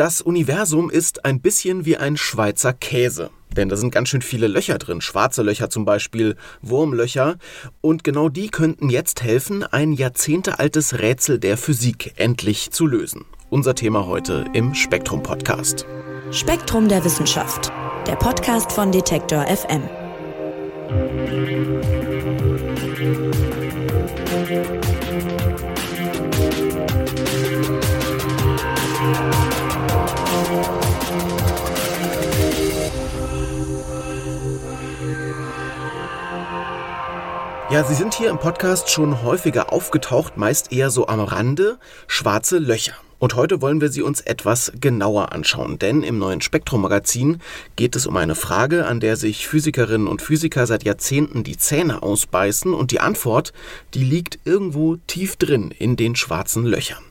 Das Universum ist ein bisschen wie ein Schweizer Käse. Denn da sind ganz schön viele Löcher drin, schwarze Löcher zum Beispiel, Wurmlöcher. Und genau die könnten jetzt helfen, ein jahrzehntealtes Rätsel der Physik endlich zu lösen. Unser Thema heute im Spektrum Podcast. Spektrum der Wissenschaft, der Podcast von Detektor FM. Ja, Sie sind hier im Podcast schon häufiger aufgetaucht, meist eher so am Rande, schwarze Löcher. Und heute wollen wir sie uns etwas genauer anschauen, denn im neuen Spektrum-Magazin geht es um eine Frage, an der sich Physikerinnen und Physiker seit Jahrzehnten die Zähne ausbeißen und die Antwort, die liegt irgendwo tief drin in den schwarzen Löchern.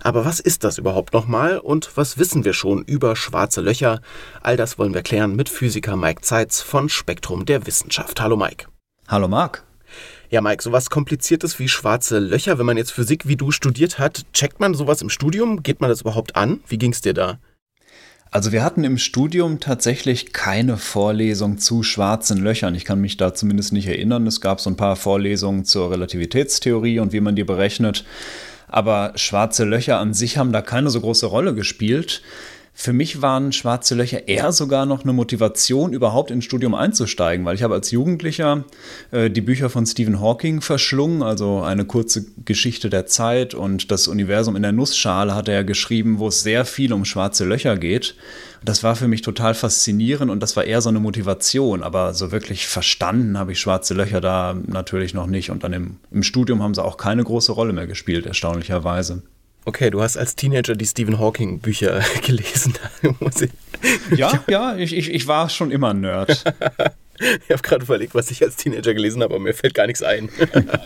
Aber was ist das überhaupt nochmal und was wissen wir schon über schwarze Löcher? All das wollen wir klären mit Physiker Mike Zeitz von Spektrum der Wissenschaft. Hallo Mike. Hallo Marc. Ja, Mike, sowas Kompliziertes wie schwarze Löcher, wenn man jetzt Physik wie du studiert hat, checkt man sowas im Studium? Geht man das überhaupt an? Wie ging es dir da? Also wir hatten im Studium tatsächlich keine Vorlesung zu schwarzen Löchern. Ich kann mich da zumindest nicht erinnern. Es gab so ein paar Vorlesungen zur Relativitätstheorie und wie man die berechnet. Aber schwarze Löcher an sich haben da keine so große Rolle gespielt. Für mich waren schwarze Löcher eher sogar noch eine Motivation, überhaupt ins Studium einzusteigen, weil ich habe als Jugendlicher äh, die Bücher von Stephen Hawking verschlungen, also eine kurze Geschichte der Zeit und das Universum in der Nussschale hat er geschrieben, wo es sehr viel um schwarze Löcher geht. Das war für mich total faszinierend und das war eher so eine Motivation, aber so wirklich verstanden habe ich schwarze Löcher da natürlich noch nicht und dann im, im Studium haben sie auch keine große Rolle mehr gespielt, erstaunlicherweise. Okay, du hast als Teenager die Stephen Hawking Bücher gelesen. ja, ja, ich, ich, ich war schon immer ein Nerd. Ich habe gerade überlegt, was ich als Teenager gelesen habe, aber mir fällt gar nichts ein.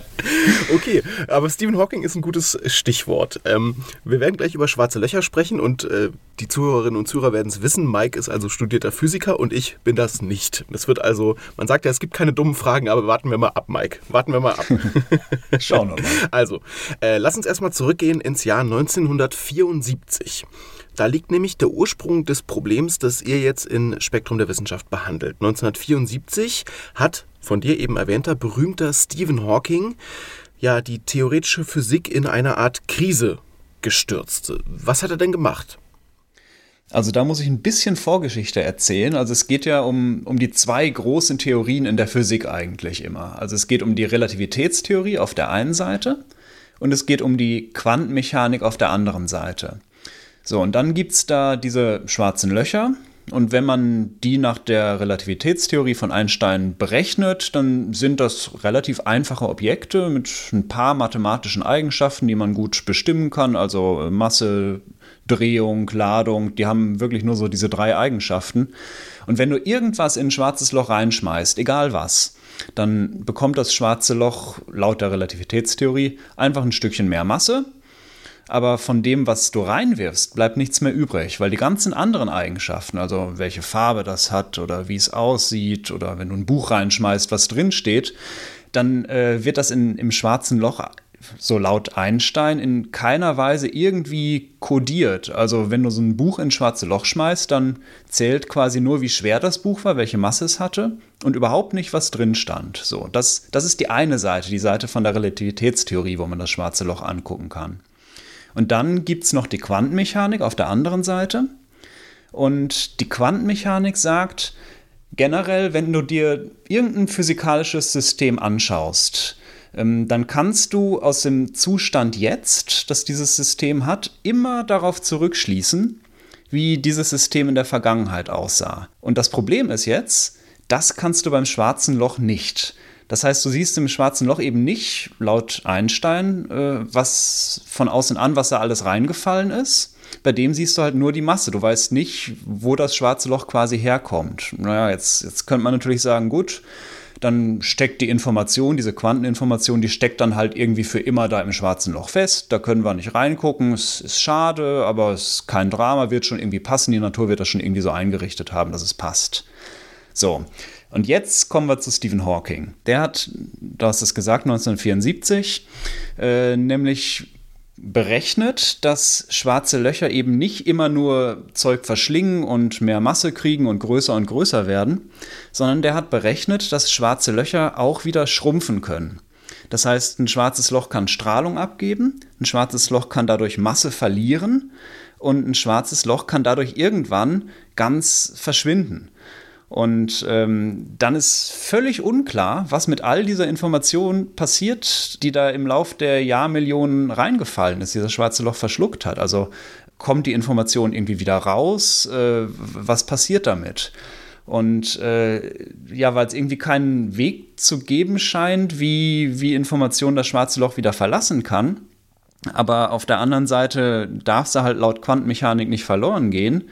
okay, aber Stephen Hawking ist ein gutes Stichwort. Ähm, wir werden gleich über schwarze Löcher sprechen und äh, die Zuhörerinnen und Zuhörer werden es wissen. Mike ist also studierter Physiker und ich bin das nicht. Das wird also, man sagt ja, es gibt keine dummen Fragen, aber warten wir mal ab, Mike. Warten wir mal ab. Schauen wir mal. Also, äh, lass uns erstmal zurückgehen ins Jahr 1974. Da liegt nämlich der Ursprung des Problems, das ihr jetzt in Spektrum der Wissenschaft behandelt. 1974 hat von dir eben erwähnter berühmter Stephen Hawking ja die theoretische Physik in eine Art Krise gestürzt. Was hat er denn gemacht? Also da muss ich ein bisschen Vorgeschichte erzählen. Also es geht ja um, um die zwei großen Theorien in der Physik eigentlich immer. Also es geht um die Relativitätstheorie auf der einen Seite und es geht um die Quantenmechanik auf der anderen Seite. So, und dann gibt es da diese schwarzen Löcher. Und wenn man die nach der Relativitätstheorie von Einstein berechnet, dann sind das relativ einfache Objekte mit ein paar mathematischen Eigenschaften, die man gut bestimmen kann. Also Masse, Drehung, Ladung, die haben wirklich nur so diese drei Eigenschaften. Und wenn du irgendwas in ein schwarzes Loch reinschmeißt, egal was, dann bekommt das schwarze Loch laut der Relativitätstheorie einfach ein Stückchen mehr Masse aber von dem, was du reinwirfst, bleibt nichts mehr übrig, weil die ganzen anderen Eigenschaften, also welche Farbe das hat oder wie es aussieht oder wenn du ein Buch reinschmeißt, was drin steht, dann äh, wird das in, im schwarzen Loch so laut Einstein in keiner Weise irgendwie kodiert. Also wenn du so ein Buch ins schwarze Loch schmeißt, dann zählt quasi nur, wie schwer das Buch war, welche Masse es hatte und überhaupt nicht, was drin stand. So, das, das ist die eine Seite, die Seite von der Relativitätstheorie, wo man das schwarze Loch angucken kann. Und dann gibt es noch die Quantenmechanik auf der anderen Seite. Und die Quantenmechanik sagt, generell, wenn du dir irgendein physikalisches System anschaust, ähm, dann kannst du aus dem Zustand jetzt, das dieses System hat, immer darauf zurückschließen, wie dieses System in der Vergangenheit aussah. Und das Problem ist jetzt, das kannst du beim schwarzen Loch nicht. Das heißt, du siehst im schwarzen Loch eben nicht, laut Einstein, äh, was von außen an, was da alles reingefallen ist. Bei dem siehst du halt nur die Masse. Du weißt nicht, wo das schwarze Loch quasi herkommt. Naja, jetzt, jetzt könnte man natürlich sagen, gut, dann steckt die Information, diese Quanteninformation, die steckt dann halt irgendwie für immer da im schwarzen Loch fest. Da können wir nicht reingucken. Es ist schade, aber es ist kein Drama, wird schon irgendwie passen. Die Natur wird das schon irgendwie so eingerichtet haben, dass es passt. So, und jetzt kommen wir zu Stephen Hawking. Der hat, du hast es gesagt, 1974, äh, nämlich berechnet, dass schwarze Löcher eben nicht immer nur Zeug verschlingen und mehr Masse kriegen und größer und größer werden, sondern der hat berechnet, dass schwarze Löcher auch wieder schrumpfen können. Das heißt, ein schwarzes Loch kann Strahlung abgeben, ein schwarzes Loch kann dadurch Masse verlieren und ein schwarzes Loch kann dadurch irgendwann ganz verschwinden. Und ähm, dann ist völlig unklar, was mit all dieser Information passiert, die da im Lauf der Jahrmillionen reingefallen ist, dieses schwarze Loch verschluckt hat. Also kommt die Information irgendwie wieder raus? Äh, was passiert damit? Und äh, ja, weil es irgendwie keinen Weg zu geben scheint, wie, wie Information das schwarze Loch wieder verlassen kann. Aber auf der anderen Seite darf sie halt laut Quantenmechanik nicht verloren gehen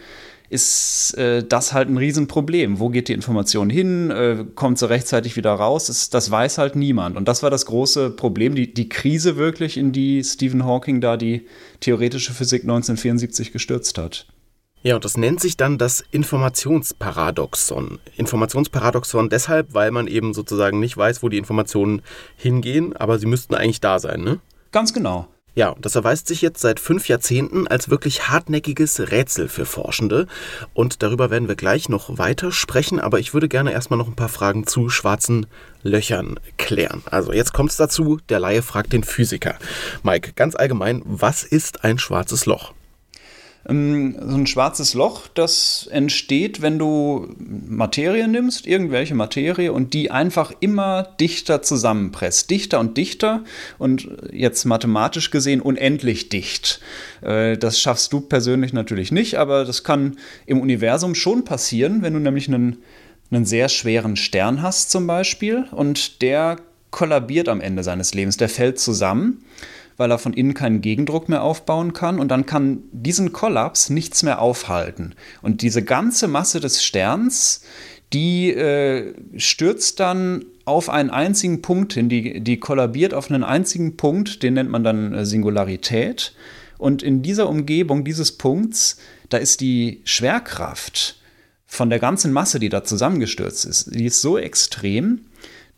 ist äh, das halt ein Riesenproblem. Wo geht die Information hin? Äh, kommt sie rechtzeitig wieder raus? Das, das, weiß halt niemand. Und das war das große Problem, die, die Krise wirklich, in die Stephen Hawking da die theoretische Physik 1974 gestürzt hat. Ja, und das nennt sich dann das Informationsparadoxon. Informationsparadoxon deshalb, weil man eben sozusagen nicht weiß, wo die Informationen hingehen, aber sie müssten eigentlich da sein, ne? Ganz genau. Ja, das erweist sich jetzt seit fünf Jahrzehnten als wirklich hartnäckiges Rätsel für Forschende. Und darüber werden wir gleich noch weiter sprechen, aber ich würde gerne erstmal noch ein paar Fragen zu schwarzen Löchern klären. Also jetzt kommt es dazu, der Laie fragt den Physiker. Mike, ganz allgemein, was ist ein schwarzes Loch? Ähm, so ein schwarzes Loch, das entsteht, wenn du Materie nimmst, irgendwelche Materie, und die einfach immer dichter zusammenpresst. Dichter und dichter und jetzt mathematisch gesehen unendlich dicht. Äh, das schaffst du persönlich natürlich nicht, aber das kann im Universum schon passieren, wenn du nämlich einen, einen sehr schweren Stern hast zum Beispiel und der kollabiert am Ende seines Lebens, der fällt zusammen weil er von innen keinen Gegendruck mehr aufbauen kann und dann kann diesen Kollaps nichts mehr aufhalten. Und diese ganze Masse des Sterns, die äh, stürzt dann auf einen einzigen Punkt hin, die, die kollabiert auf einen einzigen Punkt, den nennt man dann äh, Singularität. Und in dieser Umgebung dieses Punkts, da ist die Schwerkraft von der ganzen Masse, die da zusammengestürzt ist, die ist so extrem,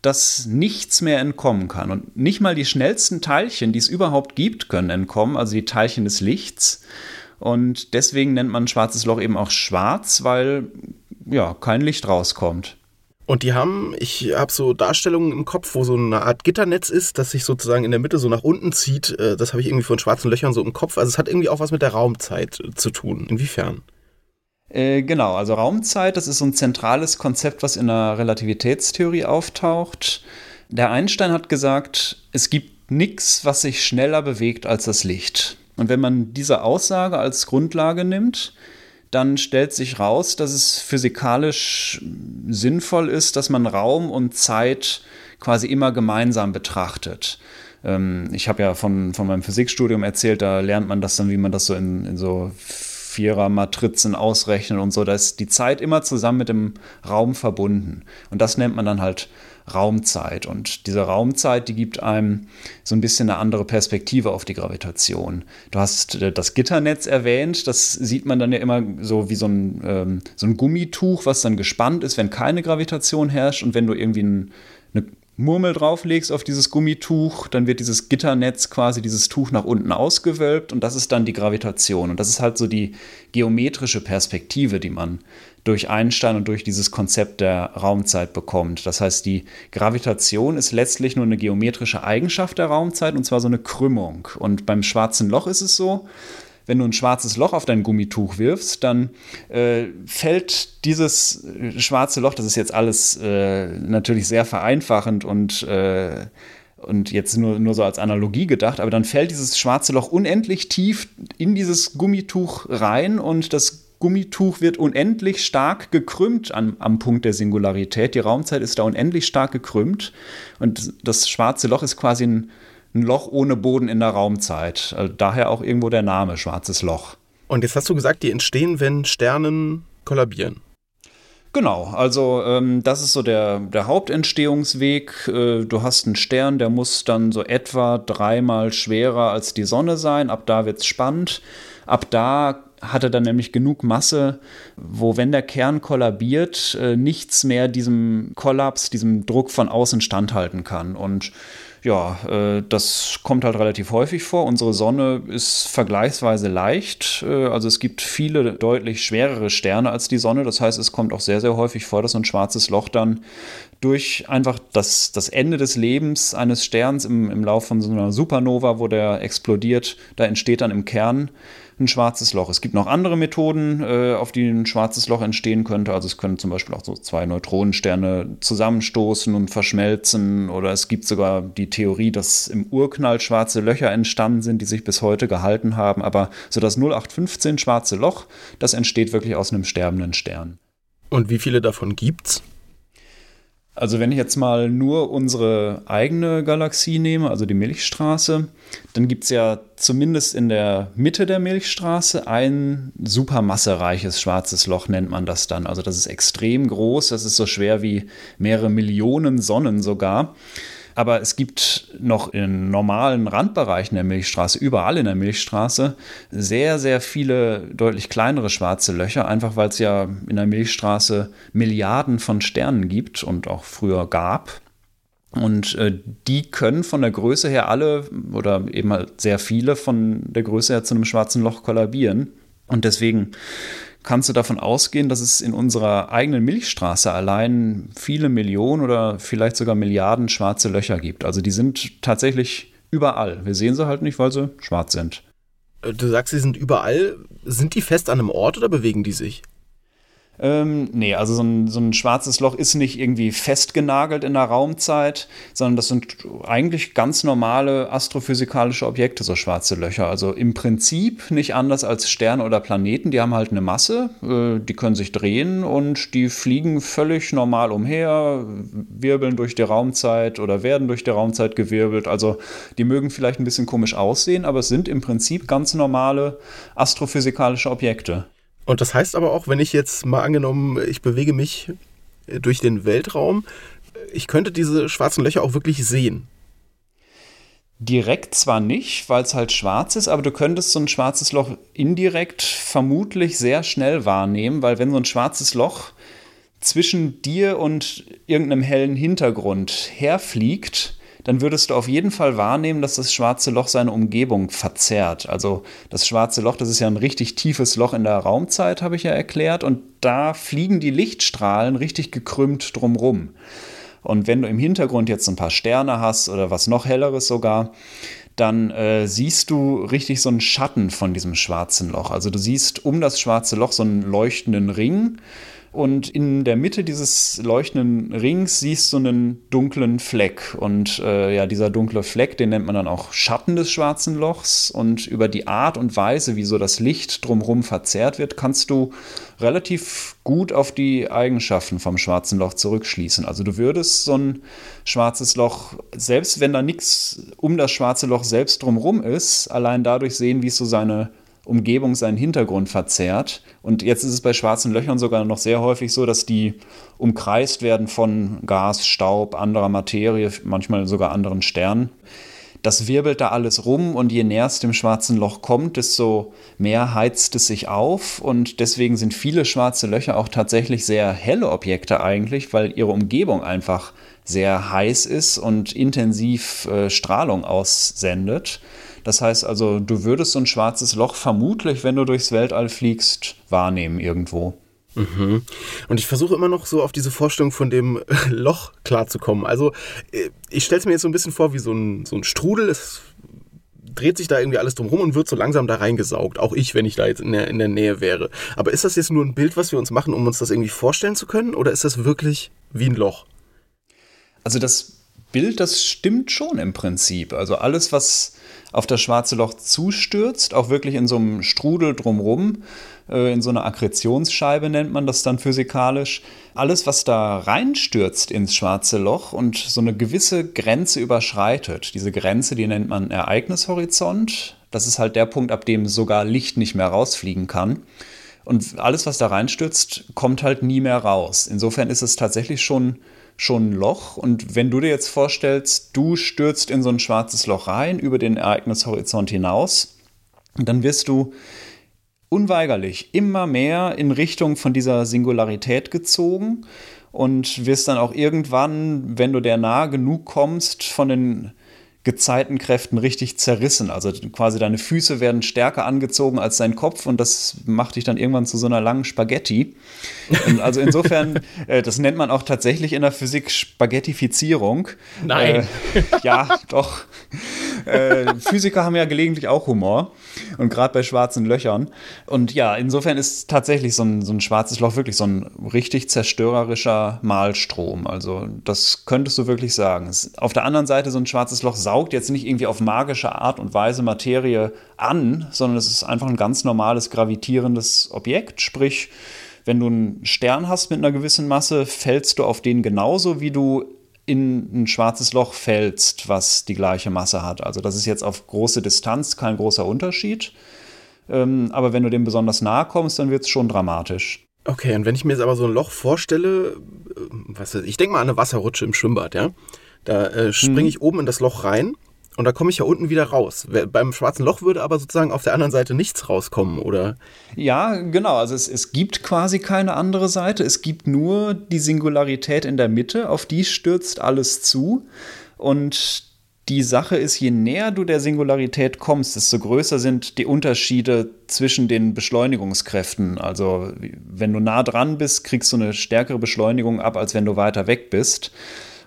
dass nichts mehr entkommen kann. Und nicht mal die schnellsten Teilchen, die es überhaupt gibt, können entkommen, also die Teilchen des Lichts. Und deswegen nennt man ein schwarzes Loch eben auch schwarz, weil ja kein Licht rauskommt. Und die haben, ich habe so Darstellungen im Kopf, wo so eine Art Gitternetz ist, das sich sozusagen in der Mitte so nach unten zieht. Äh, das habe ich irgendwie von schwarzen Löchern so im Kopf. Also es hat irgendwie auch was mit der Raumzeit zu tun. Inwiefern? Äh, genau, also Raumzeit, das ist so ein zentrales Konzept, was in der Relativitätstheorie auftaucht. Der Einstein hat gesagt, es gibt nichts, was sich schneller bewegt als das Licht. Und wenn man diese Aussage als Grundlage nimmt, dann stellt sich raus, dass es physikalisch sinnvoll ist, dass man Raum und Zeit quasi immer gemeinsam betrachtet. Ähm, ich habe ja von, von meinem Physikstudium erzählt, da lernt man das dann, wie man das so in, in so Vierer-Matrizen ausrechnen und so. Da ist die Zeit immer zusammen mit dem Raum verbunden. Und das nennt man dann halt Raumzeit. Und diese Raumzeit, die gibt einem so ein bisschen eine andere Perspektive auf die Gravitation. Du hast äh, das Gitternetz erwähnt, das sieht man dann ja immer so wie so ein, ähm, so ein Gummituch, was dann gespannt ist, wenn keine Gravitation herrscht. Und wenn du irgendwie ein, Murmel drauflegst auf dieses Gummituch, dann wird dieses Gitternetz quasi dieses Tuch nach unten ausgewölbt und das ist dann die Gravitation. Und das ist halt so die geometrische Perspektive, die man durch Einstein und durch dieses Konzept der Raumzeit bekommt. Das heißt, die Gravitation ist letztlich nur eine geometrische Eigenschaft der Raumzeit und zwar so eine Krümmung. Und beim schwarzen Loch ist es so, wenn du ein schwarzes Loch auf dein Gummituch wirfst, dann äh, fällt dieses äh, schwarze Loch, das ist jetzt alles äh, natürlich sehr vereinfachend und äh, und jetzt nur, nur so als Analogie gedacht, aber dann fällt dieses schwarze Loch unendlich tief in dieses Gummituch rein und das Gummituch wird unendlich stark gekrümmt am, am Punkt der Singularität. Die Raumzeit ist da unendlich stark gekrümmt und das schwarze Loch ist quasi ein ein Loch ohne Boden in der Raumzeit. Also daher auch irgendwo der Name Schwarzes Loch. Und jetzt hast du gesagt, die entstehen, wenn Sternen kollabieren. Genau, also ähm, das ist so der, der Hauptentstehungsweg. Äh, du hast einen Stern, der muss dann so etwa dreimal schwerer als die Sonne sein. Ab da wird es spannend. Ab da hat er dann nämlich genug Masse, wo, wenn der Kern kollabiert, äh, nichts mehr diesem Kollaps, diesem Druck von außen standhalten kann. Und Ja, äh, das kommt halt relativ häufig vor. Unsere Sonne ist vergleichsweise leicht. Äh, also es gibt viele deutlich schwerere Sterne als die Sonne. Das heißt, es kommt auch sehr, sehr häufig vor, dass so ein schwarzes Loch dann durch einfach das, das Ende des Lebens eines Sterns im, im Lauf von so einer Supernova, wo der explodiert, da entsteht dann im Kern ein schwarzes Loch. Es gibt noch andere Methoden, äh, auf die ein schwarzes Loch entstehen könnte. Also es können zum Beispiel auch so zwei Neutronensterne zusammenstoßen und verschmelzen. Oder es gibt sogar die Theorie, dass im Urknall schwarze Löcher entstanden sind, die sich bis heute gehalten haben. Aber so das 0815 schwarze Loch, das entsteht wirklich aus einem sterbenden Stern. Und wie viele davon gibt's? Also wenn ich jetzt mal nur unsere eigene Galaxie nehme, also die Milchstraße, dann gibt es ja zumindest in der Mitte der Milchstraße ein supermassereiches schwarzes Loch, nennt man das dann. Also das ist extrem groß, das ist so schwer wie mehrere Millionen Sonnen sogar. Aber es gibt noch in normalen Randbereichen der Milchstraße, überall in der Milchstraße, sehr, sehr viele deutlich kleinere schwarze Löcher, einfach weil es ja in der Milchstraße Milliarden von Sternen gibt und auch früher gab. Und äh, die können von der Größe her alle oder eben halt sehr viele von der Größe her zu einem schwarzen Loch kollabieren. Und deswegen kannst du davon ausgehen, dass es in unserer eigenen Milchstraße allein viele Millionen oder vielleicht sogar Milliarden schwarze Löcher gibt. Also die sind tatsächlich überall. Wir sehen sie halt nicht, weil sie schwarz sind. Äh, du sagst, sie sind überall. Sind die fest an einem Ort oder bewegen die sich? Ähm, nee, also so ein, so ein schwarzes Loch ist nicht irgendwie festgenagelt in der Raumzeit, sondern das sind eigentlich ganz normale astrophysikalische Objekte, so schwarze Löcher. Also im Prinzip nicht anders als Sterne oder Planeten. Die haben halt eine Masse, äh, die können sich drehen und die fliegen völlig normal umher, wirbeln durch die Raumzeit oder werden durch die Raumzeit gewirbelt. Also die mögen vielleicht ein bisschen komisch aussehen, aber es sind im Prinzip ganz normale astrophysikalische Objekte. Und das heißt aber auch, wenn ich jetzt mal angenommen, ich bewege mich durch den Weltraum, ich könnte diese schwarzen Löcher auch wirklich sehen. Direkt zwar nicht, weil es halt schwarz ist, aber du könntest so ein schwarzes Loch indirekt vermutlich sehr schnell wahrnehmen, weil wenn so ein schwarzes Loch zwischen dir und irgendeinem hellen Hintergrund herfliegt, dann würdest du auf jeden Fall wahrnehmen, dass das schwarze Loch seine Umgebung verzerrt. Also das schwarze Loch, das ist ja ein richtig tiefes Loch in der Raumzeit, habe ich ja erklärt, und da fliegen die Lichtstrahlen richtig gekrümmt drumrum. Und wenn du im Hintergrund jetzt ein paar Sterne hast oder was noch helleres sogar, dann äh, siehst du richtig so einen Schatten von diesem schwarzen Loch. Also du siehst um das schwarze Loch so einen leuchtenden Ring und in der Mitte dieses leuchtenden Rings siehst du einen dunklen Fleck. Und äh, ja, dieser dunkle Fleck, den nennt man dann auch Schatten des schwarzen Lochs. Und über die Art und Weise, wie so das Licht drumherum verzerrt wird, kannst du relativ gut auf die Eigenschaften vom schwarzen Loch zurückschließen. Also du würdest so ein schwarzes Loch, selbst wenn da nichts um das schwarze Loch selbst drumherum ist, allein dadurch sehen, wie es so seine Umgebung seinen Hintergrund verzerrt. Und jetzt ist es bei schwarzen Löchern sogar noch sehr häufig so, dass die umkreist werden von Gas, Staub, anderer Materie, manchmal sogar anderen Sternen. Das wirbelt da alles rum und je näher es dem schwarzen Loch kommt, desto mehr heizt es sich auf. Und deswegen sind viele schwarze Löcher auch tatsächlich sehr helle Objekte eigentlich, weil ihre Umgebung einfach sehr heiß ist und intensiv äh, Strahlung aussendet. Das heißt also, du würdest so ein schwarzes Loch vermutlich, wenn du durchs Weltall fliegst, wahrnehmen irgendwo. Mhm. Und ich versuche immer noch so auf diese Vorstellung von dem Loch klarzukommen. Also äh, ich stelle es mir jetzt so ein bisschen vor wie so ein, so ein Strudel. Es dreht sich da irgendwie alles drum rum und wird so langsam da reingesaugt. Auch ich, wenn ich da jetzt in der, in der Nähe wäre. Aber ist das jetzt nur ein Bild, was wir uns machen, um uns das irgendwie vorstellen zu können? Oder ist das wirklich wie ein Loch? Also das Bild, das stimmt schon im Prinzip. Also alles, was auf das schwarze Loch zustürzt, auch wirklich in so einem Strudel drumrum, äh, in so einer Akkretionsscheibe nennt man das dann physikalisch. Alles, was da reinstürzt ins schwarze Loch und so eine gewisse Grenze überschreitet, diese Grenze, die nennt man Ereignishorizont. Das ist halt der Punkt, ab dem sogar Licht nicht mehr rausfliegen kann. Und alles, was da reinstürzt, kommt halt nie mehr raus. Insofern ist es tatsächlich schon schon ein Loch. Und wenn du dir jetzt vorstellst, du stürzt in so ein schwarzes Loch rein, über den Ereignishorizont hinaus, dann wirst du unweigerlich immer mehr in Richtung von dieser Singularität gezogen und wirst dann auch irgendwann, wenn du der nahe genug kommst, von den Gezeitenkräften richtig zerrissen. Also quasi deine Füße werden stärker angezogen als dein Kopf und das macht dich dann irgendwann zu so einer langen Spaghetti. Also insofern, äh, das nennt man auch tatsächlich in der Physik Spaghettifizierung. Nein. Äh, ja, doch. Äh, Physiker haben ja gelegentlich auch Humor und gerade bei schwarzen Löchern. Und ja, insofern ist tatsächlich so ein, so ein schwarzes Loch wirklich so ein richtig zerstörerischer Malstrom. Also das könntest du wirklich sagen. Auf der anderen Seite so ein schwarzes Loch saugt jetzt nicht irgendwie auf magische Art und Weise Materie an, sondern es ist einfach ein ganz normales gravitierendes Objekt. Sprich, wenn du einen Stern hast mit einer gewissen Masse, fällst du auf den genauso, wie du in ein schwarzes Loch fällst, was die gleiche Masse hat. Also das ist jetzt auf große Distanz kein großer Unterschied. Ähm, aber wenn du dem besonders nahe kommst, dann wird es schon dramatisch. Okay, und wenn ich mir jetzt aber so ein Loch vorstelle, äh, was ich denke mal an eine Wasserrutsche im Schwimmbad, ja? Da äh, springe mhm. ich oben in das Loch rein und da komme ich ja unten wieder raus. Beim schwarzen Loch würde aber sozusagen auf der anderen Seite nichts rauskommen, oder? Ja, genau. Also es, es gibt quasi keine andere Seite. Es gibt nur die Singularität in der Mitte, auf die stürzt alles zu. Und die Sache ist, je näher du der Singularität kommst, desto größer sind die Unterschiede zwischen den Beschleunigungskräften. Also wenn du nah dran bist, kriegst du eine stärkere Beschleunigung ab, als wenn du weiter weg bist.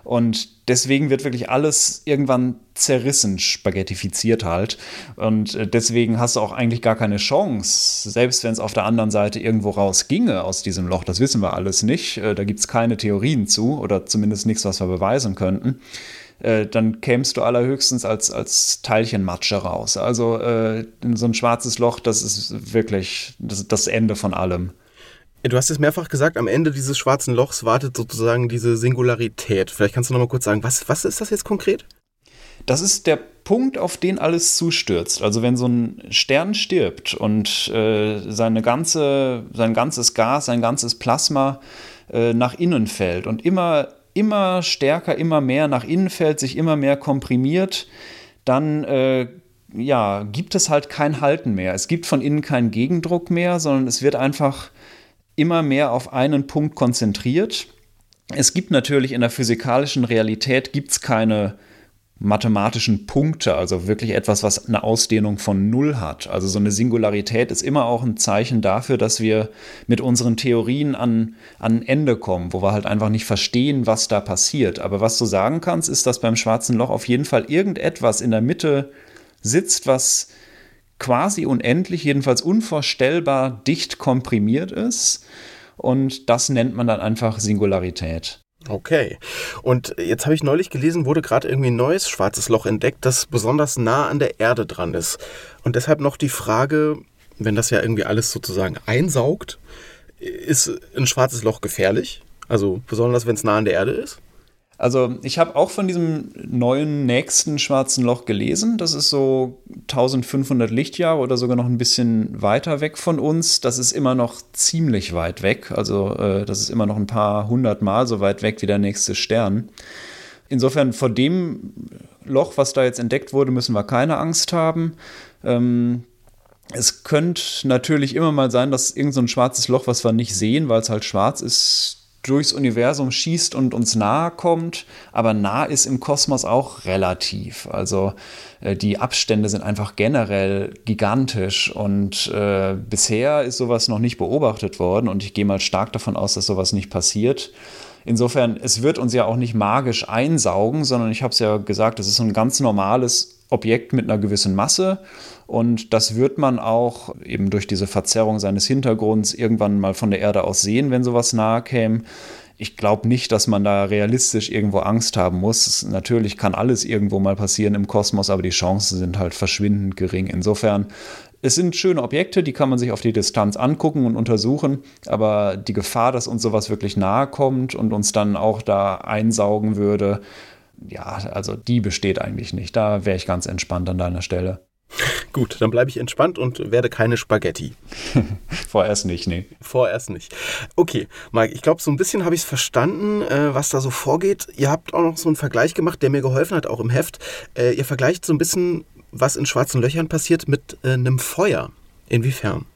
Und deswegen wird wirklich alles irgendwann zerrissen, spaghettifiziert halt. Und äh, deswegen hast du auch eigentlich gar keine Chance, selbst wenn es auf der anderen Seite irgendwo raus ginge aus diesem Loch. Das wissen wir alles nicht. Äh, da gibt es keine Theorien zu oder zumindest nichts, was wir beweisen könnten äh, dann kämst du allerhöchstens als, als Teilchenmatsche raus. Also äh, so ein schwarzes Loch, das ist wirklich das, das Ende von allem. Du hast es mehrfach gesagt, am Ende dieses schwarzen Lochs wartet sozusagen diese Singularität. Vielleicht kannst du noch mal kurz sagen, was, was ist das jetzt konkret? Das ist der Punkt, auf den alles zustürzt. Also wenn so ein Stern stirbt und äh, seine ganze, sein ganzes Gas, sein ganzes Plasma äh, nach innen fällt und immer, immer stärker, immer mehr nach innen fällt, sich immer mehr komprimiert, dann äh, ja, gibt es halt kein Halten mehr. Es gibt von innen keinen Gegendruck mehr, sondern es wird einfach immer mehr auf einen Punkt konzentriert. Es gibt natürlich in der physikalischen Realität gibt's keine mathematischen Punkte, also wirklich etwas, was eine Ausdehnung von Null hat. Also so eine Singularität ist immer auch ein Zeichen dafür, dass wir mit unseren Theorien an, an ein Ende kommen, wo wir halt einfach nicht verstehen, was da passiert. Aber was du sagen kannst, ist, dass beim schwarzen Loch auf jeden Fall irgendetwas in der Mitte sitzt, was quasi unendlich, jedenfalls unvorstellbar dicht komprimiert ist. Und das nennt man dann einfach Singularität. Okay. Und jetzt habe ich neulich gelesen, wurde gerade irgendwie ein neues schwarzes Loch entdeckt, das besonders nah an der Erde dran ist. Und deshalb noch die Frage, wenn das ja irgendwie alles sozusagen einsaugt, ist ein schwarzes Loch gefährlich? Also besonders, wenn es nah an der Erde ist? Also ich habe auch von diesem neuen nächsten schwarzen Loch gelesen. Das ist so 1500 Lichtjahre oder sogar noch ein bisschen weiter weg von uns. Das ist immer noch ziemlich weit weg. Also äh, das ist immer noch ein paar hundert Mal so weit weg wie der nächste Stern. Insofern vor dem Loch, was da jetzt entdeckt wurde, müssen wir keine Angst haben. Ähm, es könnte natürlich immer mal sein, dass irgendein so schwarzes Loch, was wir nicht sehen, weil es halt schwarz ist, durchs Universum schießt und uns nahe kommt, aber nah ist im Kosmos auch relativ. Also äh, die Abstände sind einfach generell gigantisch und äh, bisher ist sowas noch nicht beobachtet worden und ich gehe mal stark davon aus, dass sowas nicht passiert. Insofern, es wird uns ja auch nicht magisch einsaugen, sondern ich habe es ja gesagt, es ist ein ganz normales Objekt mit einer gewissen Masse und das wird man auch eben durch diese Verzerrung seines Hintergrunds irgendwann mal von der Erde aus sehen, wenn sowas nahe käme. Ich glaube nicht, dass man da realistisch irgendwo Angst haben muss. Natürlich kann alles irgendwo mal passieren im Kosmos, aber die Chancen sind halt verschwindend gering. Insofern, es sind schöne Objekte, die kann man sich auf die Distanz angucken und untersuchen, aber die Gefahr, dass uns sowas wirklich nahe kommt und uns dann auch da einsaugen würde, ja, also die besteht eigentlich nicht. Da wäre ich ganz entspannt an deiner Stelle. Gut, dann bleibe ich entspannt und werde keine Spaghetti. Vorerst nicht, nee. Vorerst nicht. Okay, Mike, ich glaube, so ein bisschen habe ich es verstanden, äh, was da so vorgeht. Ihr habt auch noch so einen Vergleich gemacht, der mir geholfen hat, auch im Heft. Äh, ihr vergleicht so ein bisschen, was in schwarzen Löchern passiert, mit äh, einem Feuer. Inwiefern?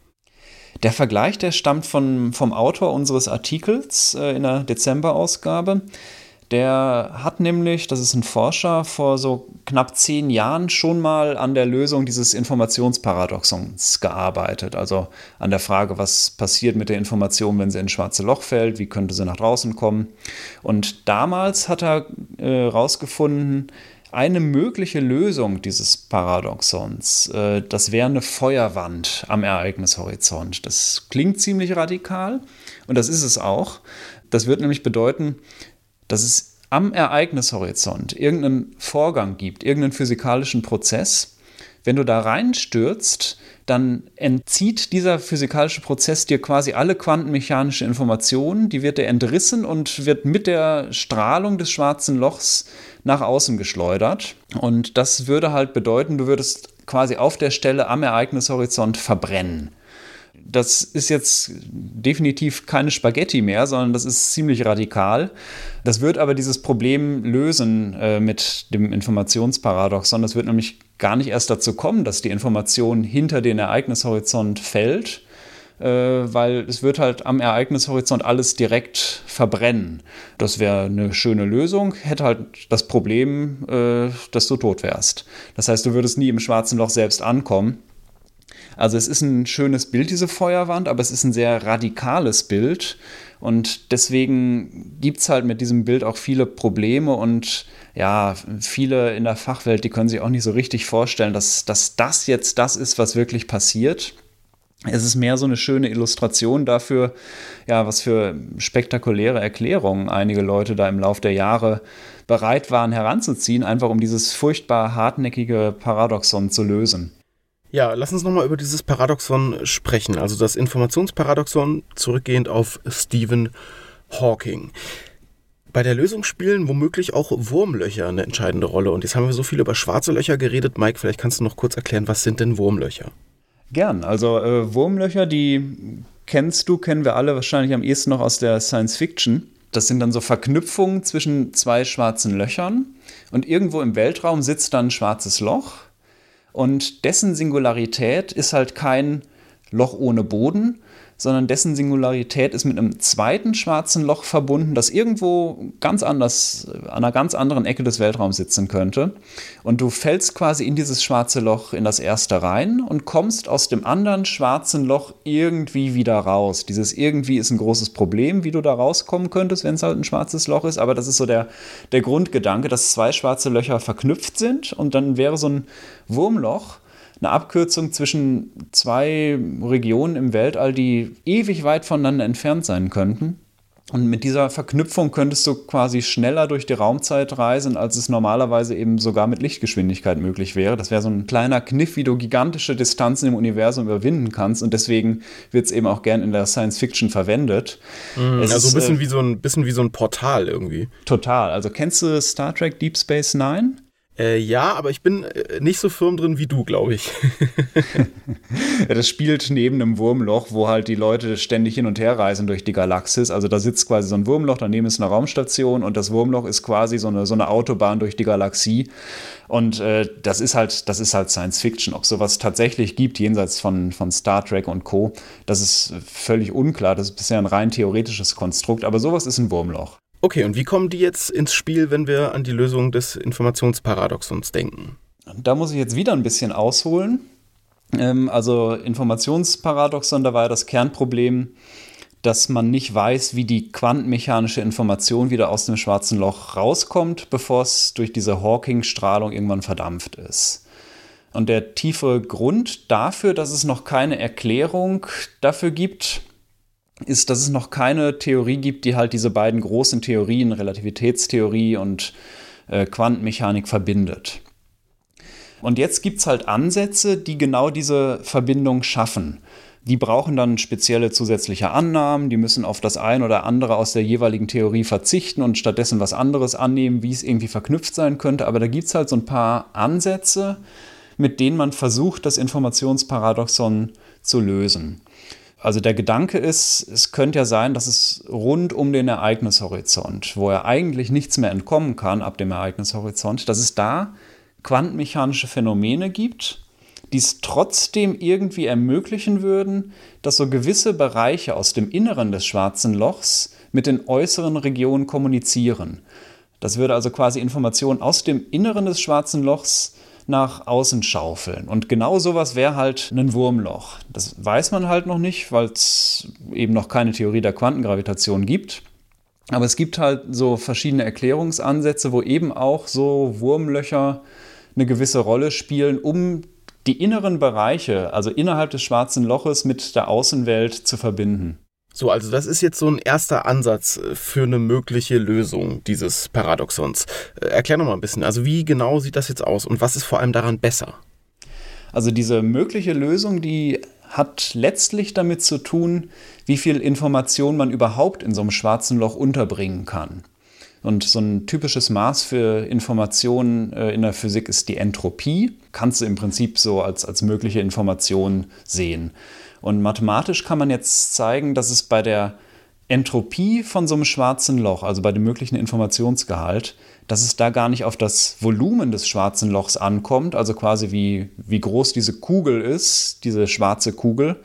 Der Vergleich, der stammt von, vom Autor unseres Artikels äh, in der Dezemberausgabe. Der hat nämlich, das ist ein Forscher, vor so knapp zehn Jahren schon mal an der Lösung dieses Informationsparadoxons gearbeitet. Also an der Frage, was passiert mit der Information, wenn sie in ein schwarze Loch fällt, wie könnte sie nach draußen kommen. Und damals hat er herausgefunden, äh, eine mögliche Lösung dieses Paradoxons, äh, das wäre eine Feuerwand am Ereignishorizont. Das klingt ziemlich radikal und das ist es auch. Das wird nämlich bedeuten, dass es am Ereignishorizont irgendeinen Vorgang gibt, irgendeinen physikalischen Prozess, wenn du da reinstürzt, dann entzieht dieser physikalische Prozess dir quasi alle quantenmechanische Informationen, die wird dir entrissen und wird mit der Strahlung des schwarzen Lochs nach außen geschleudert. Und das würde halt bedeuten, du würdest quasi auf der Stelle am Ereignishorizont verbrennen das ist jetzt definitiv keine Spaghetti mehr, sondern das ist ziemlich radikal. Das wird aber dieses Problem lösen äh, mit dem Informationsparadoxon. Das wird nämlich gar nicht erst dazu kommen, dass die Information hinter den Ereignishorizont fällt, äh, weil es wird halt am Ereignishorizont alles direkt verbrennen. Das wäre eine schöne Lösung, hätte halt das Problem, äh, dass du tot wärst. Das heißt, du würdest nie im schwarzen Loch selbst ankommen. Also es ist ein schönes Bild, diese Feuerwand, aber es ist ein sehr radikales Bild. Und deswegen gibt es halt mit diesem Bild auch viele Probleme und ja, viele in der Fachwelt, die können sich auch nicht so richtig vorstellen, dass, dass das jetzt das ist, was wirklich passiert. Es ist mehr so eine schöne Illustration dafür, ja, was für spektakuläre Erklärungen einige Leute da im Laufe der Jahre bereit waren heranzuziehen, einfach um dieses furchtbar hartnäckige Paradoxon zu lösen. Ja, lass uns nochmal über dieses Paradoxon sprechen. Also das Informationsparadoxon zurückgehend auf Stephen Hawking. Bei der Lösung spielen womöglich auch Wurmlöcher eine entscheidende Rolle. Und jetzt haben wir so viel über schwarze Löcher geredet. Mike, vielleicht kannst du noch kurz erklären, was sind denn Wurmlöcher? Gern. Also äh, Wurmlöcher, die kennst du, kennen wir alle wahrscheinlich am ehesten noch aus der Science Fiction. Das sind dann so Verknüpfungen zwischen zwei schwarzen Löchern. Und irgendwo im Weltraum sitzt dann ein schwarzes Loch und dessen Singularität ist halt kein Loch ohne Boden, sondern dessen Singularität ist mit einem zweiten schwarzen Loch verbunden, das irgendwo ganz anders, an einer ganz anderen Ecke des Weltraums sitzen könnte. Und du fällst quasi in dieses schwarze Loch in das erste rein und kommst aus dem anderen schwarzen Loch irgendwie wieder raus. Dieses irgendwie ist ein großes Problem, wie du da rauskommen könntest, wenn es halt ein schwarzes Loch ist. Aber das ist so der, der Grundgedanke, dass zwei schwarze Löcher verknüpft sind und dann wäre so ein Wurmloch eine Abkürzung zwischen zwei Regionen im Weltall, die ewig weit voneinander entfernt sein könnten. Und mit dieser Verknüpfung könntest du quasi schneller durch die Raumzeit reisen, als es normalerweise eben sogar mit Lichtgeschwindigkeit möglich wäre. Das wäre so ein kleiner Kniff, wie du gigantische Distanzen im Universum überwinden kannst. Und deswegen wird es eben auch gern in der Science Fiction verwendet. Mhm, also ist, ein bisschen, äh, wie so ein bisschen wie so ein Portal irgendwie. Total. Also kennst du Star Trek Deep Space Nine? Äh, ja, aber ich bin äh, nicht so firm drin wie du, glaube ich. ja, das spielt neben einem Wurmloch, wo halt die Leute ständig hin und her reisen durch die Galaxis. Also da sitzt quasi so ein Wurmloch, daneben ist eine Raumstation und das Wurmloch ist quasi so eine, so eine Autobahn durch die Galaxie. Und äh, das ist halt, das ist halt Science Fiction. Ob sowas tatsächlich gibt, jenseits von, von Star Trek und Co., das ist völlig unklar. Das ist bisher ein rein theoretisches Konstrukt, aber sowas ist ein Wurmloch. Okay, und wie kommen die jetzt ins Spiel, wenn wir an die Lösung des Informationsparadoxons denken? Da muss ich jetzt wieder ein bisschen ausholen. Ähm, also Informationsparadoxon, da war ja das Kernproblem, dass man nicht weiß, wie die quantenmechanische Information wieder aus dem schwarzen Loch rauskommt, bevor es durch diese Hawking-Strahlung irgendwann verdampft ist. Und der tiefe Grund dafür, dass es noch keine Erklärung dafür gibt, ist, dass es noch keine Theorie gibt, die halt diese beiden großen Theorien, Relativitätstheorie und äh, Quantenmechanik verbindet. Und jetzt gibt es halt Ansätze, die genau diese Verbindung schaffen. Die brauchen dann spezielle zusätzliche Annahmen, die müssen auf das ein oder andere aus der jeweiligen Theorie verzichten und stattdessen was anderes annehmen, wie es irgendwie verknüpft sein könnte. Aber da gibt es halt so ein paar Ansätze, mit denen man versucht, das Informationsparadoxon zu lösen. Also der Gedanke ist, es könnte ja sein, dass es rund um den Ereignishorizont, wo er eigentlich nichts mehr entkommen kann ab dem Ereignishorizont, dass es da quantenmechanische Phänomene gibt, die es trotzdem irgendwie ermöglichen würden, dass so gewisse Bereiche aus dem Inneren des schwarzen Lochs mit den äußeren Regionen kommunizieren. Das würde also quasi Informationen aus dem Inneren des schwarzen Lochs nach außen schaufeln. Und genau sowas wäre halt ein Wurmloch. Das weiß man halt noch nicht, weil es eben noch keine Theorie der Quantengravitation gibt. Aber es gibt halt so verschiedene Erklärungsansätze, wo eben auch so Wurmlöcher eine gewisse Rolle spielen, um die inneren Bereiche, also innerhalb des schwarzen Loches, mit der Außenwelt zu verbinden. So, also das ist jetzt so ein erster Ansatz äh, für eine mögliche Lösung dieses Paradoxons. Äh, erklär noch mal ein bisschen, also wie genau sieht das jetzt aus und was ist vor allem daran besser? Also diese mögliche Lösung, die hat letztlich damit zu tun, wie viel Information man überhaupt in so einem schwarzen Loch unterbringen kann. Und so ein typisches Maß für Informationen äh, in der Physik ist die Entropie. Kannst du im Prinzip so als, als mögliche Information sehen. Und mathematisch kann man jetzt zeigen, dass es bei der Entropie von so einem schwarzen Loch, also bei dem möglichen Informationsgehalt, dass es da gar nicht auf das Volumen des schwarzen Lochs ankommt, also quasi wie, wie groß diese Kugel ist, diese schwarze Kugel,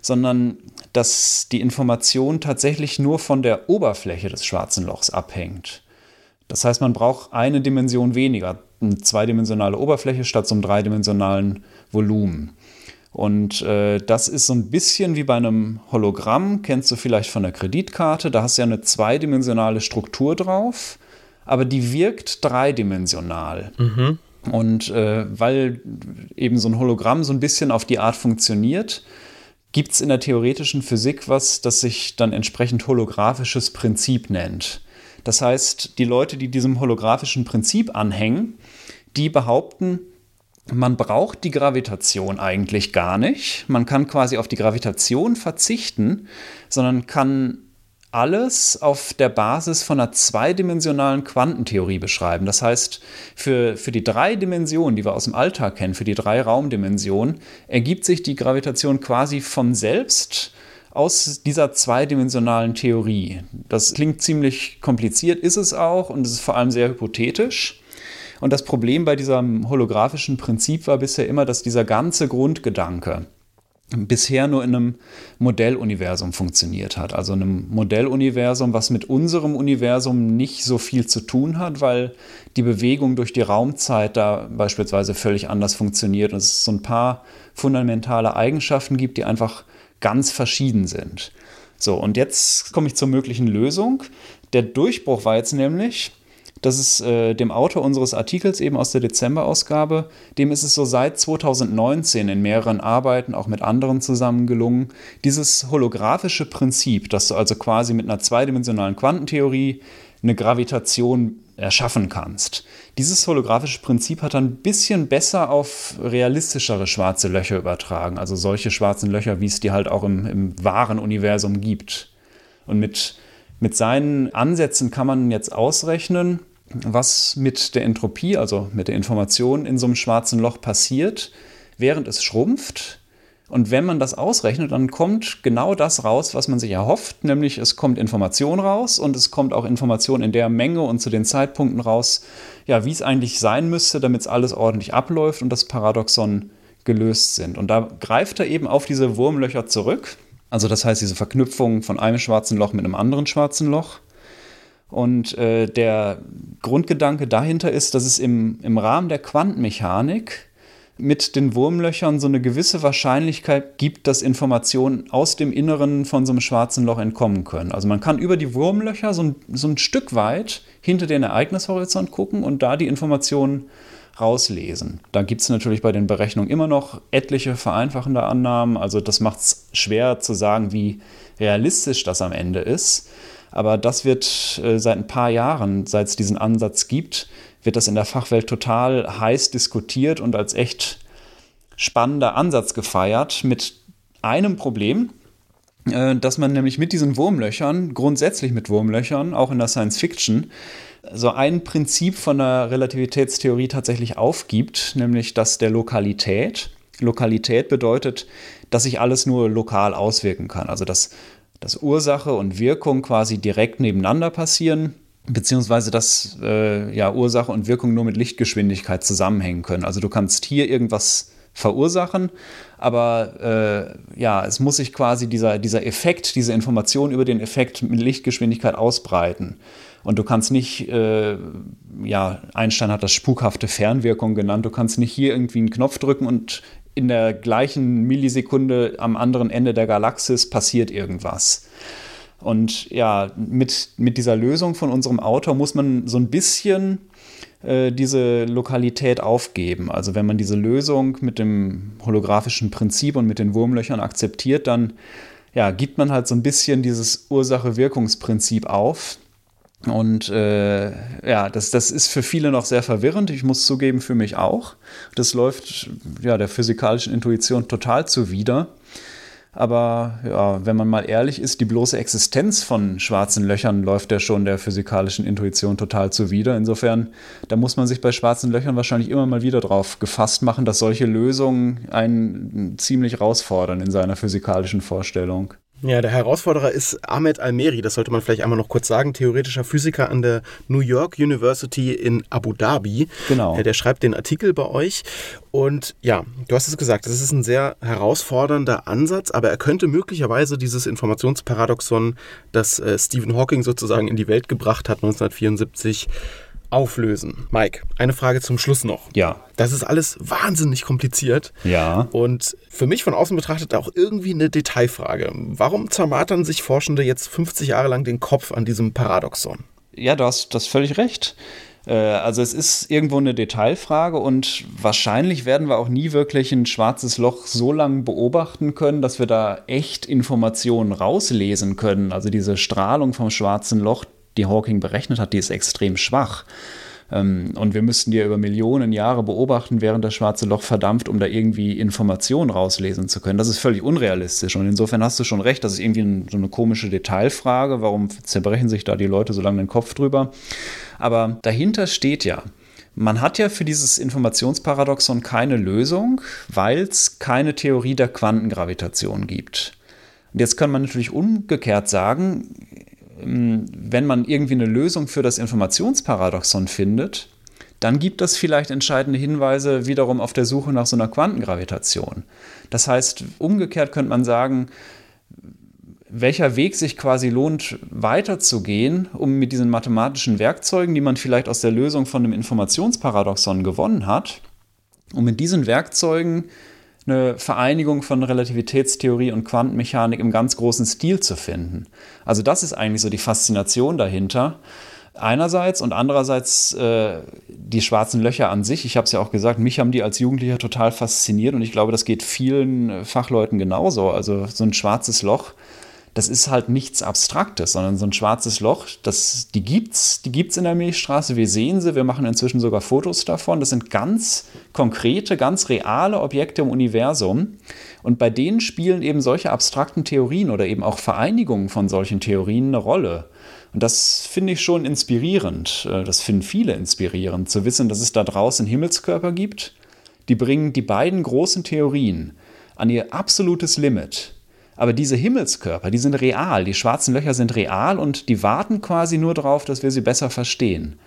sondern dass die Information tatsächlich nur von der Oberfläche des schwarzen Lochs abhängt. Das heißt, man braucht eine Dimension weniger, eine zweidimensionale Oberfläche statt so einem dreidimensionalen Volumen. Und äh, das ist so ein bisschen wie bei einem Hologramm, kennst du vielleicht von der Kreditkarte. Da hast du ja eine zweidimensionale Struktur drauf, aber die wirkt dreidimensional. Mhm. Und äh, weil eben so ein Hologramm so ein bisschen auf die Art funktioniert, gibt es in der theoretischen Physik was, das sich dann entsprechend holographisches Prinzip nennt. Das heißt, die Leute, die diesem holographischen Prinzip anhängen, die behaupten, man braucht die Gravitation eigentlich gar nicht. Man kann quasi auf die Gravitation verzichten, sondern kann alles auf der Basis von einer zweidimensionalen Quantentheorie beschreiben. Das heißt, für, für die drei Dimensionen, die wir aus dem Alltag kennen, für die drei Raumdimensionen, ergibt sich die Gravitation quasi von selbst aus dieser zweidimensionalen Theorie. Das klingt ziemlich kompliziert, ist es auch, und es ist vor allem sehr hypothetisch. Und das Problem bei diesem holographischen Prinzip war bisher immer, dass dieser ganze Grundgedanke bisher nur in einem Modelluniversum funktioniert hat. Also einem Modelluniversum, was mit unserem Universum nicht so viel zu tun hat, weil die Bewegung durch die Raumzeit da beispielsweise völlig anders funktioniert und es so ein paar fundamentale Eigenschaften gibt, die einfach ganz verschieden sind. So, und jetzt komme ich zur möglichen Lösung. Der Durchbruch war jetzt nämlich, das ist äh, dem Autor unseres Artikels eben aus der Dezemberausgabe, dem ist es so seit 2019 in mehreren Arbeiten, auch mit anderen zusammen gelungen, dieses holographische Prinzip, dass du also quasi mit einer zweidimensionalen Quantentheorie eine Gravitation erschaffen kannst. Dieses holographische Prinzip hat dann ein bisschen besser auf realistischere schwarze Löcher übertragen, also solche schwarzen Löcher, wie es die halt auch im, im wahren Universum gibt. Und mit, mit seinen Ansätzen kann man jetzt ausrechnen, was mit der Entropie, also mit der Information in so einem schwarzen Loch passiert, während es schrumpft. Und wenn man das ausrechnet, dann kommt genau das raus, was man sich erhofft, nämlich es kommt Information raus und es kommt auch Information in der Menge und zu den Zeitpunkten raus, ja, wie es eigentlich sein müsste, damit es alles ordentlich abläuft und das Paradoxon gelöst sind. Und da greift er eben auf diese Wurmlöcher zurück. Also das heißt, diese Verknüpfung von einem schwarzen Loch mit einem anderen schwarzen Loch. Und äh, der Grundgedanke dahinter ist, dass es im, im Rahmen der Quantenmechanik mit den Wurmlöchern so eine gewisse Wahrscheinlichkeit gibt, dass Informationen aus dem Inneren von so einem schwarzen Loch entkommen können. Also man kann über die Wurmlöcher so ein, so ein Stück weit hinter den Ereignishorizont gucken und da die Informationen rauslesen. Da gibt es natürlich bei den Berechnungen immer noch etliche vereinfachende Annahmen. Also das macht es schwer zu sagen, wie realistisch das am Ende ist. Aber das wird äh, seit ein paar Jahren, seit es diesen Ansatz gibt, wird das in der Fachwelt total heiß diskutiert und als echt spannender Ansatz gefeiert mit einem Problem, äh, dass man nämlich mit diesen Wurmlöchern, grundsätzlich mit Wurmlöchern, auch in der Science Fiction, so ein Prinzip von der Relativitätstheorie tatsächlich aufgibt, nämlich das der Lokalität. Lokalität bedeutet, dass sich alles nur lokal auswirken kann. Also dass dass Ursache und Wirkung quasi direkt nebeneinander passieren, beziehungsweise dass äh, ja, Ursache und Wirkung nur mit Lichtgeschwindigkeit zusammenhängen können. Also du kannst hier irgendwas verursachen. Aber äh, ja, es muss sich quasi dieser, dieser Effekt, diese Information über den Effekt mit Lichtgeschwindigkeit ausbreiten. Und du kannst nicht, äh, ja, Einstein hat das spukhafte Fernwirkung genannt, du kannst nicht hier irgendwie einen Knopf drücken und in der gleichen Millisekunde am anderen Ende der Galaxis passiert irgendwas. Und ja, mit, mit dieser Lösung von unserem Autor muss man so ein bisschen äh, diese Lokalität aufgeben. Also wenn man diese Lösung mit dem holographischen Prinzip und mit den Wurmlöchern akzeptiert, dann ja, gibt man halt so ein bisschen dieses Ursache-Wirkungsprinzip auf. Und äh, ja, das, das ist für viele noch sehr verwirrend. Ich muss zugeben, für mich auch. Das läuft ja der physikalischen Intuition total zuwider. Aber ja, wenn man mal ehrlich ist, die bloße Existenz von schwarzen Löchern läuft ja schon der physikalischen Intuition total zuwider. Insofern, da muss man sich bei schwarzen Löchern wahrscheinlich immer mal wieder drauf gefasst machen, dass solche Lösungen einen ziemlich herausfordern in seiner physikalischen Vorstellung. Ja, der Herausforderer ist Ahmed Almeri, das sollte man vielleicht einmal noch kurz sagen, theoretischer Physiker an der New York University in Abu Dhabi. Genau. Der schreibt den Artikel bei euch. Und ja, du hast es gesagt, das ist ein sehr herausfordernder Ansatz, aber er könnte möglicherweise dieses Informationsparadoxon, das äh, Stephen Hawking sozusagen in die Welt gebracht hat, 1974, auflösen. Mike, eine Frage zum Schluss noch. Ja. Das ist alles wahnsinnig kompliziert. Ja. Und für mich von außen betrachtet auch irgendwie eine Detailfrage. Warum zermartern sich Forschende jetzt 50 Jahre lang den Kopf an diesem Paradoxon? Ja, du hast das völlig recht. Äh, also es ist irgendwo eine Detailfrage und wahrscheinlich werden wir auch nie wirklich ein schwarzes Loch so lange beobachten können, dass wir da echt Informationen rauslesen können. Also diese Strahlung vom schwarzen Loch, die Hawking berechnet hat, die ist extrem schwach. Ähm, und wir müssten die über Millionen Jahre beobachten, während das schwarze Loch verdampft, um da irgendwie Informationen rauslesen zu können. Das ist völlig unrealistisch. Und insofern hast du schon recht, das ist irgendwie so eine komische Detailfrage. Warum zerbrechen sich da die Leute so lange den Kopf drüber? Aber dahinter steht ja, man hat ja für dieses Informationsparadoxon keine Lösung, weil es keine Theorie der Quantengravitation gibt. Und jetzt kann man natürlich umgekehrt sagen, wenn man irgendwie eine Lösung für das Informationsparadoxon findet, dann gibt das vielleicht entscheidende Hinweise wiederum auf der Suche nach so einer Quantengravitation. Das heißt, umgekehrt könnte man sagen, welcher Weg sich quasi lohnt, weiterzugehen, um mit diesen mathematischen Werkzeugen, die man vielleicht aus der Lösung von einem Informationsparadoxon gewonnen hat, um mit diesen Werkzeugen eine Vereinigung von Relativitätstheorie und Quantenmechanik im ganz großen Stil zu finden. Also das ist eigentlich so die Faszination dahinter. Einerseits und andererseits äh, die schwarzen Löcher an sich. Ich habe es ja auch gesagt, mich haben die als Jugendlicher total fasziniert und ich glaube, das geht vielen Fachleuten genauso. Also so ein schwarzes Loch das ist halt nichts Abstraktes, sondern so ein schwarzes Loch, das, die gibt's, die gibt's in der Milchstraße. Wir sehen sie, wir machen inzwischen sogar Fotos davon. Das sind ganz konkrete, ganz reale Objekte im Universum. Und bei denen spielen eben solche abstrakten Theorien oder eben auch Vereinigungen von solchen Theorien eine Rolle. Und das finde ich schon inspirierend. Äh, das finden viele inspirierend, zu wissen, dass es da draußen Himmelskörper gibt. Die bringen die beiden großen Theorien an ihr absolutes Limit. Aber diese Himmelskörper, die sind real, die schwarzen Löcher sind real und die warten quasi nur darauf, dass wir sie besser verstehen.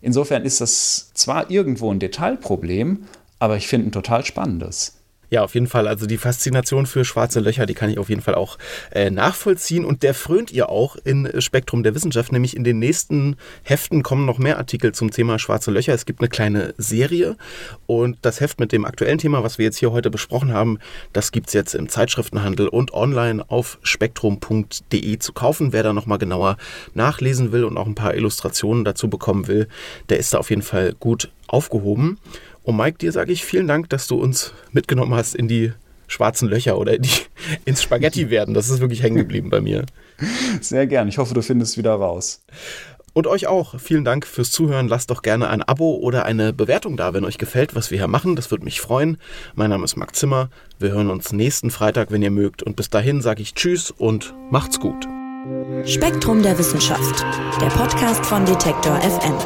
Insofern ist das zwar irgendwo ein Detailproblem, aber ich finde ein total spannendes. Ja, auf jeden Fall. Also die Faszination für schwarze Löcher, die kann ich auf jeden Fall auch äh, nachvollziehen. Und der frönt ihr auch in Spektrum der Wissenschaft. Nämlich in den nächsten Heften kommen noch mehr Artikel zum Thema schwarze Löcher. Es gibt eine kleine Serie. Und das Heft mit dem aktuellen Thema, was wir jetzt hier heute besprochen haben, das gibt es jetzt im Zeitschriftenhandel und online auf spektrum.de zu kaufen. Wer da nochmal genauer nachlesen will und auch ein paar Illustrationen dazu bekommen will, der ist da auf jeden Fall gut aufgehoben. Und Mike, dir sage ich vielen Dank, dass du uns mitgenommen hast in die schwarzen Löcher oder die, ins Spaghetti werden. Das ist wirklich hängen geblieben bei mir. Sehr gern. Ich hoffe, du findest wieder raus. Und euch auch. Vielen Dank fürs Zuhören. Lasst doch gerne ein Abo oder eine Bewertung da, wenn euch gefällt, was wir hier machen. Das würde mich freuen. Mein Name ist Marc Zimmer. Wir hören uns nächsten Freitag, wenn ihr mögt. Und bis dahin sage ich Tschüss und macht's gut. Spektrum der Wissenschaft. Der Podcast von Detektor FM.